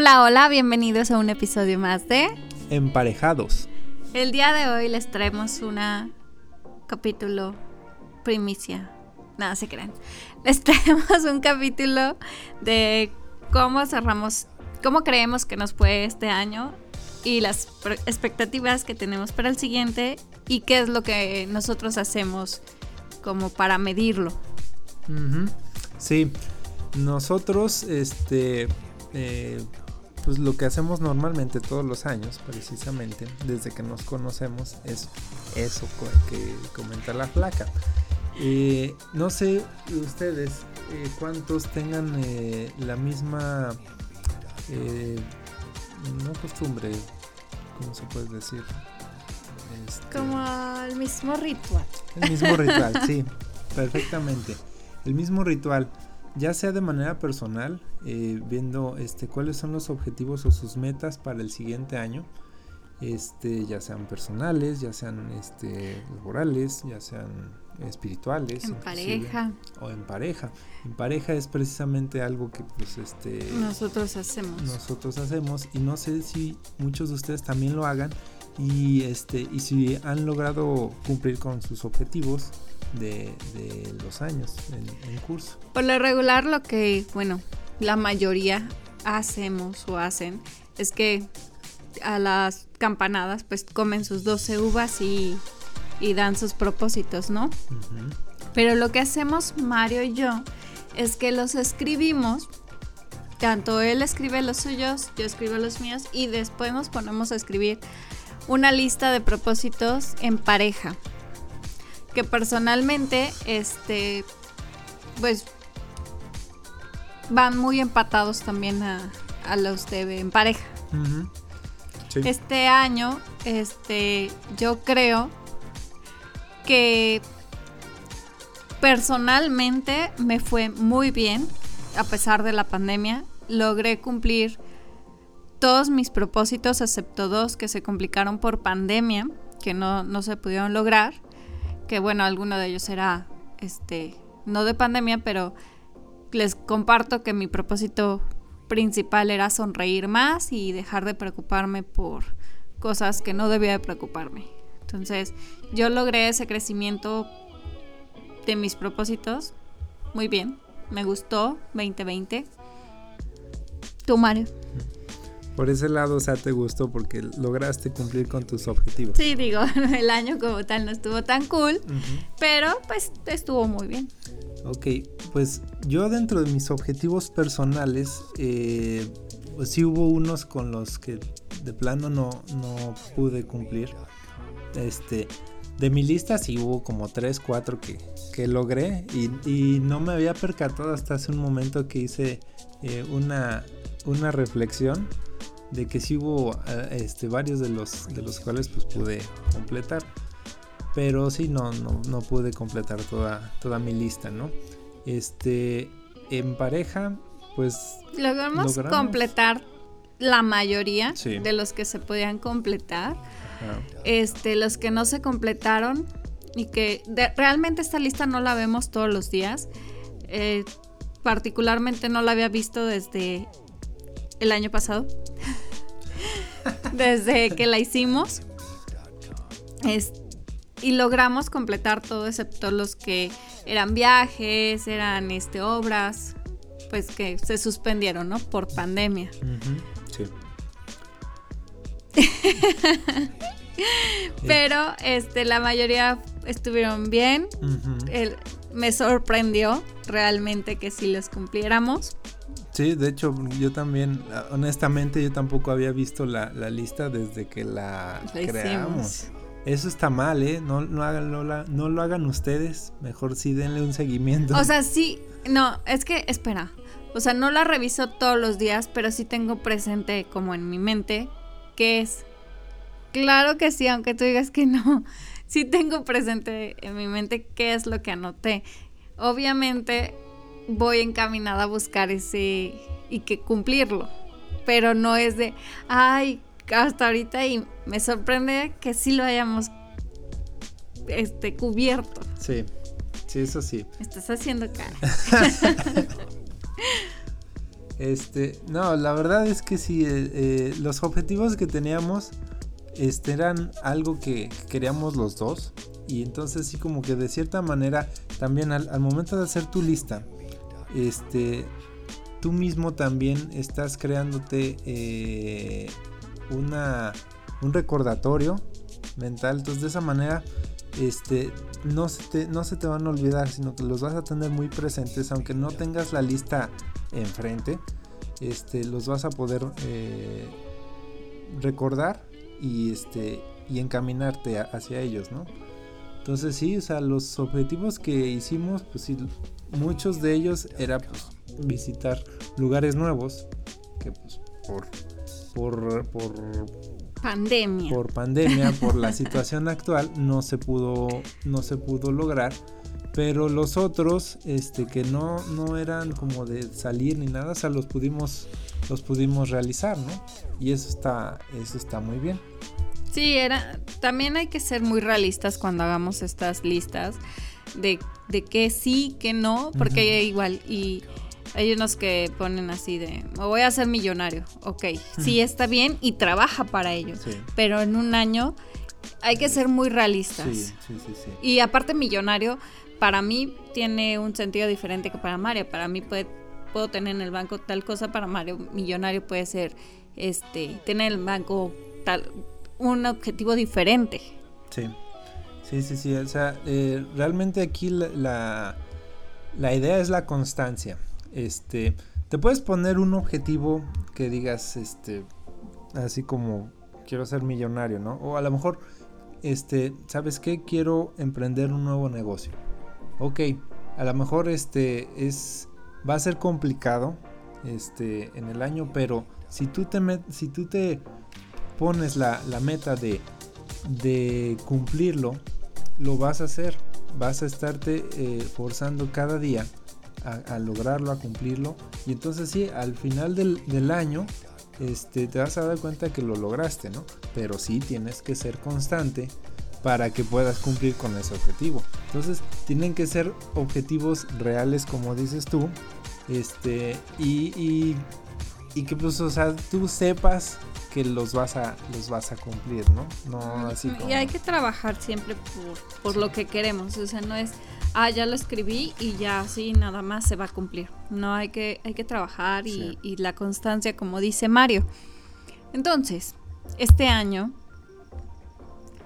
Hola, hola, bienvenidos a un episodio más de Emparejados. El día de hoy les traemos una capítulo primicia. Nada, se crean. Les traemos un capítulo de cómo cerramos, cómo creemos que nos fue este año y las expectativas que tenemos para el siguiente y qué es lo que nosotros hacemos como para medirlo. Sí, nosotros, este, eh, pues lo que hacemos normalmente todos los años, precisamente, desde que nos conocemos, es eso que comenta la flaca. Eh, no sé ustedes eh, cuántos tengan la misma, no costumbre, ¿cómo se puede decir? Este, Como el mismo ritual. El mismo ritual, sí, perfectamente. El mismo ritual, ya sea de manera personal, eh, viendo este, cuáles son los objetivos o sus metas para el siguiente año, este, ya sean personales, ya sean este, laborales, ya sean espirituales. En pareja. O en pareja. En pareja es precisamente algo que pues este... Nosotros hacemos. Nosotros hacemos y no sé si muchos de ustedes también lo hagan y, este, y si han logrado cumplir con sus objetivos de, los años en, curso. Por lo regular lo que, bueno, la mayoría hacemos o hacen es que a las campanadas pues comen sus 12 uvas y, dan sus propósitos, ¿no? Pero lo que hacemos Mario y yo es que los escribimos tanto él escribe los suyos, yo escribo los míos y después nos ponemos a escribir una lista de propósitos en pareja. Que personalmente, este, pues, van muy empatados también a, los de en pareja. Este año, este, yo creo que personalmente me fue muy bien, a pesar de la pandemia. Logré cumplir todos mis propósitos, excepto dos que se complicaron por pandemia, que no, se pudieron lograr, que bueno, alguno de ellos era, este, no de pandemia, pero les comparto que mi propósito principal era sonreír más y dejar de preocuparme por cosas que no debía de preocuparme. Entonces, yo logré ese crecimiento de mis propósitos muy bien. Me gustó 2020. ¿Tú, Mario? Por ese lado, o sea, te gustó porque lograste cumplir con tus objetivos. Sí, digo, el año como tal no estuvo tan cool, pero pues estuvo muy bien. Ok, pues yo dentro de mis objetivos personales, eh, pues sí hubo unos con los que de plano no, no pude cumplir. Este, de mi lista sí hubo como 3, 4 que, que logré y, y, no me había percatado hasta hace un momento que hice eh, una, una reflexión de que sí hubo eh, este, varios de los, de los cuales pues pude completar. Pero sí, no, no, no pude completar toda, toda mi lista, ¿no? Este, en pareja, pues... Logramos, completar la mayoría de los que se podían completar. Este, los que no se completaron y que realmente esta lista no la vemos todos los días. Eh, particularmente no la había visto desde el año pasado. Desde que la hicimos. y logramos completar todo excepto los que eran viajes, eran este, obras, pues que se suspendieron, ¿no? Por pandemia. sí. Pero este, la mayoría estuvieron bien. me sorprendió realmente que si los cumpliéramos. Sí, de hecho, yo también, honestamente, yo tampoco había visto la, lista desde que la, creamos. Eso está mal, ¿eh? No, no, hagan, no, lo hagan ustedes. Mejor sí denle un seguimiento. O sea, sí, no, es que, espera. O sea, no la reviso todos los días, pero sí tengo presente como en mi mente qué es. Claro que sí, aunque tú digas que no. Sí tengo presente en mi mente qué es lo que anoté. Obviamente voy encaminada a buscar ese y que cumplirlo. Pero no es de, ay, hasta ahorita y me sorprende que sí lo hayamos este, cubierto. Sí, sí, eso sí. estás haciendo cara. Este, no, la verdad es que sí, eh, eh, los objetivos que teníamos este, eran algo que queríamos los dos. Y entonces sí como que de cierta manera también al, momento de hacer tu lista, este, tú mismo también estás creándote eh, una, un recordatorio mental. Entonces de esa manera este, no, se te, no se te van a olvidar, sino que los vas a tener muy presentes, aunque no tengas la lista enfrente, este, los vas a poder eh, recordar y, este, y encaminarte hacia ellos, ¿no? Entonces sí, o sea, los objetivos que hicimos, pues sí, muchos de ellos era pues, visitar lugares nuevos, que pues por, por, por pandemia. Por pandemia, por la situación actual, no se pudo, no se pudo lograr. Pero los otros, este, que no, no eran como de salir ni nada, o sea, los pudimos, los pudimos realizar, ¿no? Y eso está, eso está muy bien. Sí, era, también hay que ser muy realistas cuando hagamos estas listas de, de que sí, que no, porque igual, y hay unos que ponen así de, me voy a ser millonario. Ok, sí está bien y trabaja para ello. Pero en un año hay que ser muy realistas. Sí, sí, sí, y aparte millonario, para mí tiene un sentido diferente que para Mario. Para mí puede, puedo tener en el banco tal cosa, para Mario millonario puede ser este tener en el banco tal un objetivo diferente. Sí, sí, sí, sí. O sea, eh, realmente aquí la, la idea es la constancia. Este, te puedes poner un objetivo que digas, este, así como quiero ser millonario, ¿no? O a lo mejor, este, ¿sabes qué? Quiero emprender un nuevo negocio. Ok, a lo mejor este es, va a ser complicado, este, en el año, pero si tú te, si tú te pones la, meta de, de cumplirlo, lo vas a hacer. Vas a estarte eh, forzando cada día a, lograrlo, a cumplirlo. Y entonces sí, al final del, año este, te vas a dar cuenta que lo lograste, ¿no? Pero sí tienes que ser constante para que puedas cumplir con ese objetivo. Entonces tienen que ser objetivos reales como dices tú. Este, y, que pues, o sea, tú sepas que los vas a los vas a cumplir, ¿no? No así Y hay que trabajar siempre por, por lo que queremos, o sea, no es ah, ya lo escribí y ya así nada más se va a cumplir. No hay que, hay que trabajar y, la constancia, como dice Mario. Entonces, este año,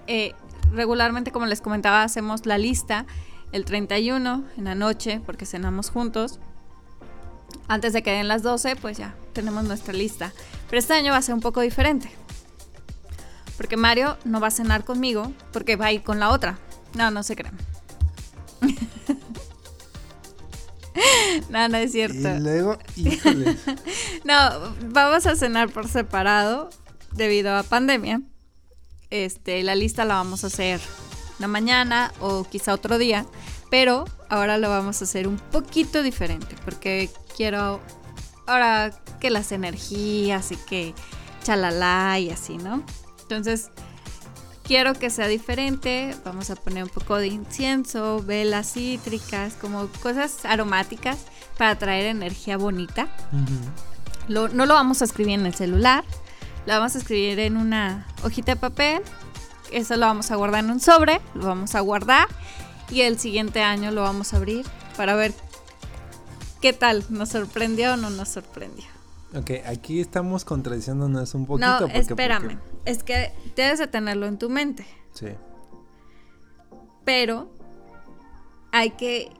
eh, regularmente, como les comentaba, hacemos la lista el 31 en la noche, porque cenamos juntos. Antes de que den las 12, pues ya tenemos nuestra lista. Pero este año va a ser un poco diferente. Porque Mario no va a cenar conmigo, porque va a ir con la otra. No, no se crean. no, no es cierto. Y luego, no, vamos a cenar por separado debido a pandemia. Este, la lista la vamos a hacer una mañana o quizá otro día, pero ahora lo vamos a hacer un poquito diferente porque quiero ahora que las energías y que chalala y así, ¿no? Entonces, quiero que sea diferente, vamos a poner un poco de incienso, velas cítricas, como cosas aromáticas para traer energía bonita. no lo vamos a escribir en el celular, lo vamos a escribir en una hojita de papel, eso lo vamos a guardar en un sobre, lo vamos a guardar y el siguiente año lo vamos a abrir para ver qué tal, nos sorprendió o no nos sorprendió. Ok, aquí estamos contradiciéndonos un poquito. No, espérame. Es que debes de tenerlo en tu mente. Sí. Pero hay que...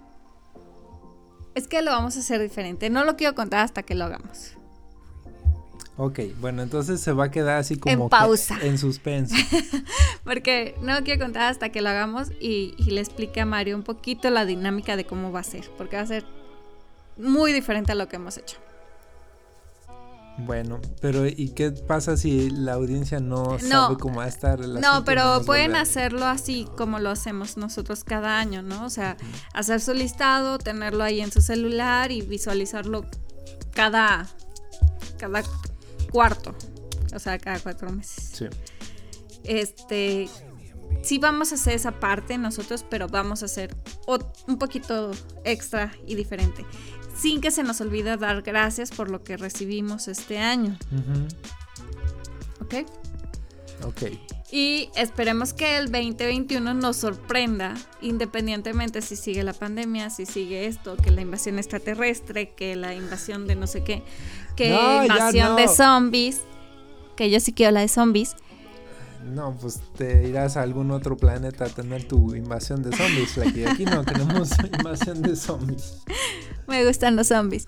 Es que lo vamos a hacer diferente. No lo quiero contar hasta que lo hagamos. Ok, bueno, entonces se va a quedar así como en pausa. en suspenso. Porque no quiero contar hasta que lo hagamos y, y le explique a Mario un poquito la dinámica de cómo va a ser. Porque va a ser muy diferente a lo que hemos hecho. Bueno, pero ¿y qué pasa si la audiencia no, sabe cómo va a estar No, pero pueden hacerlo así como lo hacemos nosotros cada año, ¿no? O sea, hacer su listado, tenerlo ahí en su celular y visualizarlo cada, cada cuarto, o sea, cada cuatro meses. Sí. Este, sí vamos a hacer esa parte nosotros, pero vamos a hacer un poquito extra y diferente sin que se nos olvide dar gracias por lo que recibimos este año. ¿Ok? Ok. Y esperemos que el 2021 nos sorprenda, independientemente si sigue la pandemia, si sigue esto, que la invasión extraterrestre, que la invasión de no sé qué, que invasión de zombies, que yo sí quiero la de zombies. No, pues te irás a algún otro planeta a tener tu invasión de zombies, Aquí no tenemos invasión de zombies. Me gustan los zombies.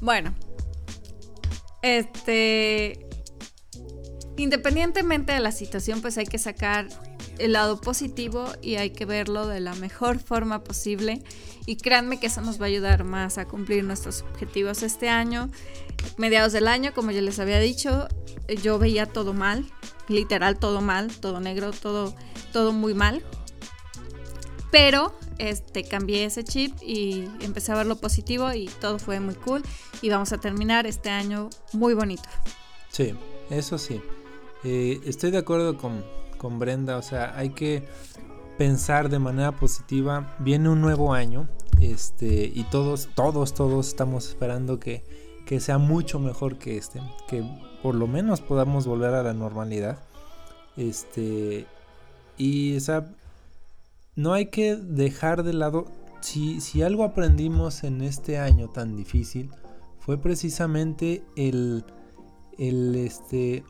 Bueno, este independientemente de la situación, pues hay que sacar el lado positivo y hay que verlo de la mejor forma posible. Y créanme que eso nos va a ayudar más a cumplir nuestros objetivos este año. Mediados del año, como ya les había dicho, yo veía todo mal, literal todo mal, todo negro, todo, todo muy mal. Pero este, cambié ese chip y empecé a ver lo positivo y todo fue muy cool. Y vamos a terminar este año muy bonito. Sí, eso sí. Eh, estoy de acuerdo con, Brenda, o sea, hay que pensar de manera positiva. Viene un nuevo año, este, y todos, todos, todos estamos esperando que, que sea mucho mejor que este, que por lo menos podamos volver a la normalidad. Este, y o no hay que dejar de lado, si, si algo aprendimos en este año tan difícil, fue precisamente el, el este,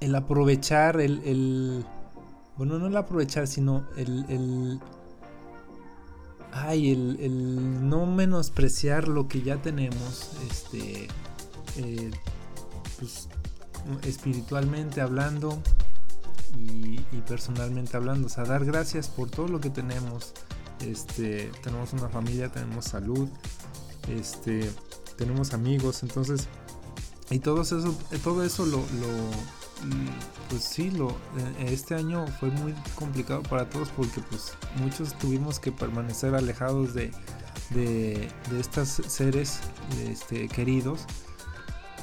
el aprovechar, el, bueno, no el aprovechar, sino el, el ay, el, no menospreciar lo que ya tenemos, este, eh, pues, espiritualmente hablando y, y, personalmente hablando, o sea, dar gracias por todo lo que tenemos, este, tenemos una familia, tenemos salud, este, tenemos amigos, entonces, y todo eso, todo eso lo pues sí, lo, eh, este año fue muy complicado para todos porque pues muchos tuvimos que permanecer alejados de, de, estos seres este, queridos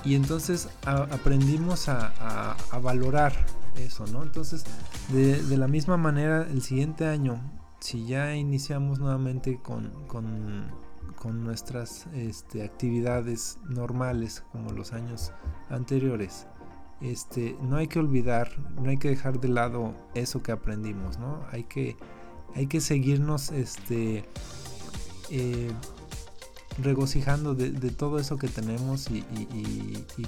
y entonces aprendimos a, valorar eso, ¿no? Entonces, de, la misma manera, el siguiente año, si ya iniciamos nuevamente con, con, con nuestras este, actividades normales como los años anteriores, este, no hay que olvidar, no hay que dejar de lado eso que aprendimos, ¿no? Hay que, hay que seguirnos este, eh, regocijando de, todo eso que tenemos y,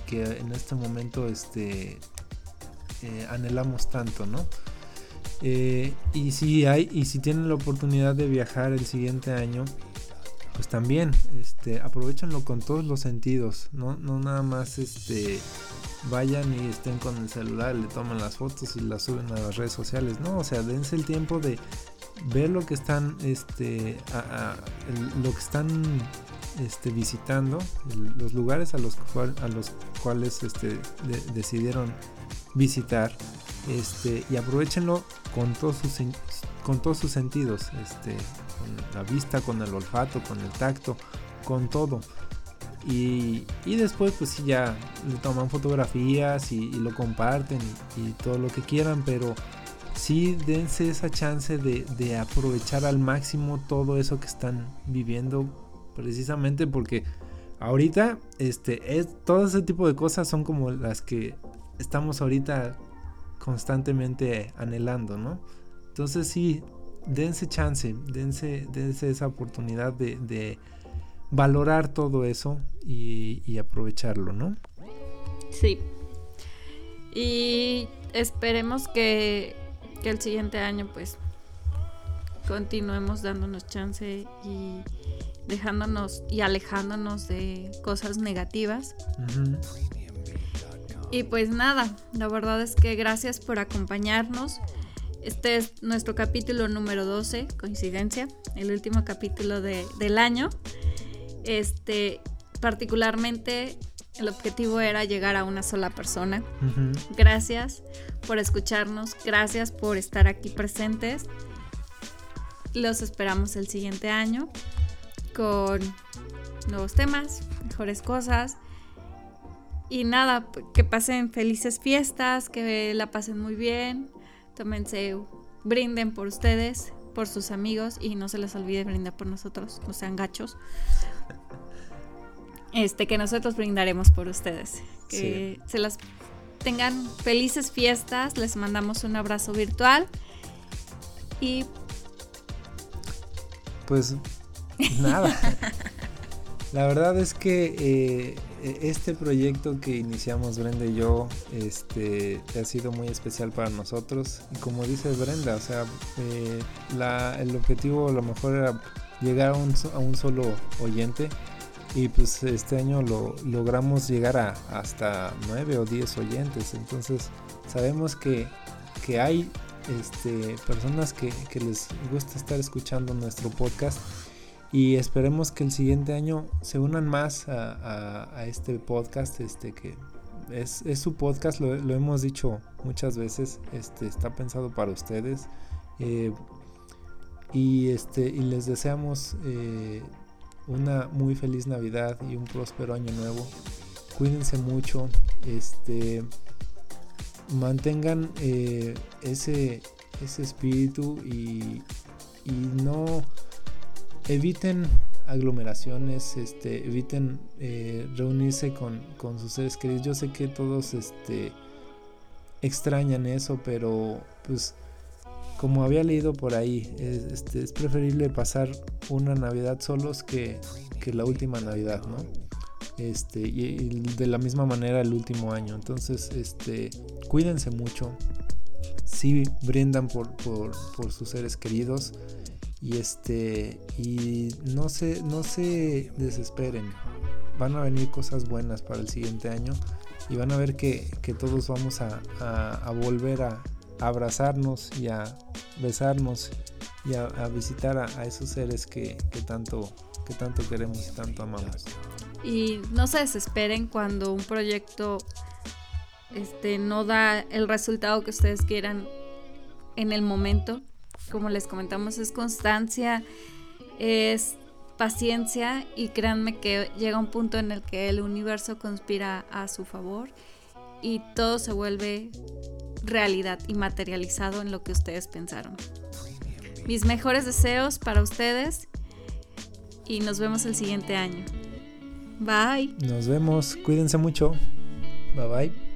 que en este momento este, eh, anhelamos tanto, ¿no? Eh, y si hay, y si tienen la oportunidad de viajar el siguiente año, pues también, este, aprovechenlo con todos los sentidos, no, no nada más este vayan y estén con el celular, le toman las fotos y las suben a las redes sociales. No, o sea, dense el tiempo de ver lo que están, este, lo que están este, visitando, los lugares a los, a los cuales este, decidieron visitar, este, y aprovechenlo con todos sus, con todos sus sentidos, este, con la vista, con el olfato, con el tacto, con todo. Y, después pues sí ya le toman fotografías y, lo comparten y, todo lo que quieran, pero sí dense esa chance de, aprovechar al máximo todo eso que están viviendo precisamente porque ahorita este es todo ese tipo de cosas son como las que estamos ahorita constantemente anhelando, ¿no? Entonces sí, dense chance, dense, dense esa oportunidad de valorar todo eso y, aprovecharlo, ¿no? Sí. Y esperemos que, que, el siguiente año pues continuemos dándonos chance y dejándonos y alejándonos de cosas negativas. Y pues nada, la verdad es que gracias por acompañarnos. Este es nuestro capítulo número 12, coincidencia, el último capítulo de, del año. Este, particularmente el objetivo era llegar a una sola persona. Gracias por escucharnos, gracias por estar aquí presentes. Los esperamos el siguiente año con nuevos temas, mejores cosas. Y nada, que pasen felices fiestas, que la pasen muy bien. Tómense, brinden por ustedes, por sus amigos y no se les olvide brindar por nosotros, no sean gachos. Este, que nosotros brindaremos por ustedes. Que se las tengan felices fiestas, les mandamos un abrazo virtual y pues nada. La verdad es que eh, este proyecto que iniciamos Brenda y yo este, ha sido muy especial para nosotros. Y como dice Brenda, o sea, eh, el objetivo a lo mejor era llegar a un, a un solo oyente y pues este año lo logramos llegar a hasta 9 o 10 oyentes. Entonces sabemos que, que hay este, personas que, que, les gusta estar escuchando nuestro podcast y esperemos que el siguiente año se unan más a, este podcast este que es, es su podcast lo, lo, hemos dicho muchas veces este está pensado para ustedes eh, y este y les deseamos eh, una muy feliz Navidad y un próspero año nuevo. Cuídense mucho, este, mantengan eh, ese, ese espíritu y, no eviten aglomeraciones, este, eviten eh, reunirse con, con, sus seres queridos. Yo sé que todos este, extrañan eso, pero pues como había leído por ahí, es, este, es preferible pasar una Navidad solos que, la última Navidad, ¿no? Este, y, de la misma manera el último año. Entonces, este, cuídense mucho. Sí, brindan por, sus seres queridos. Y este. No se, desesperen. Van a venir cosas buenas para el siguiente año. Y van a ver que, todos vamos a volver a, abrazarnos y a besarnos y a, visitar a, esos seres que, tanto, que tanto queremos y tanto amamos. Y no se desesperen cuando un proyecto este, no da el resultado que ustedes quieran en el momento. Como les comentamos, es constancia, es paciencia y créanme que llega un punto en el que el universo conspira a su favor y todo se vuelve realidad y materializado en lo que ustedes pensaron. Mis mejores deseos para ustedes y nos vemos el siguiente año. Bye. Nos vemos, cuídense mucho. Bye bye.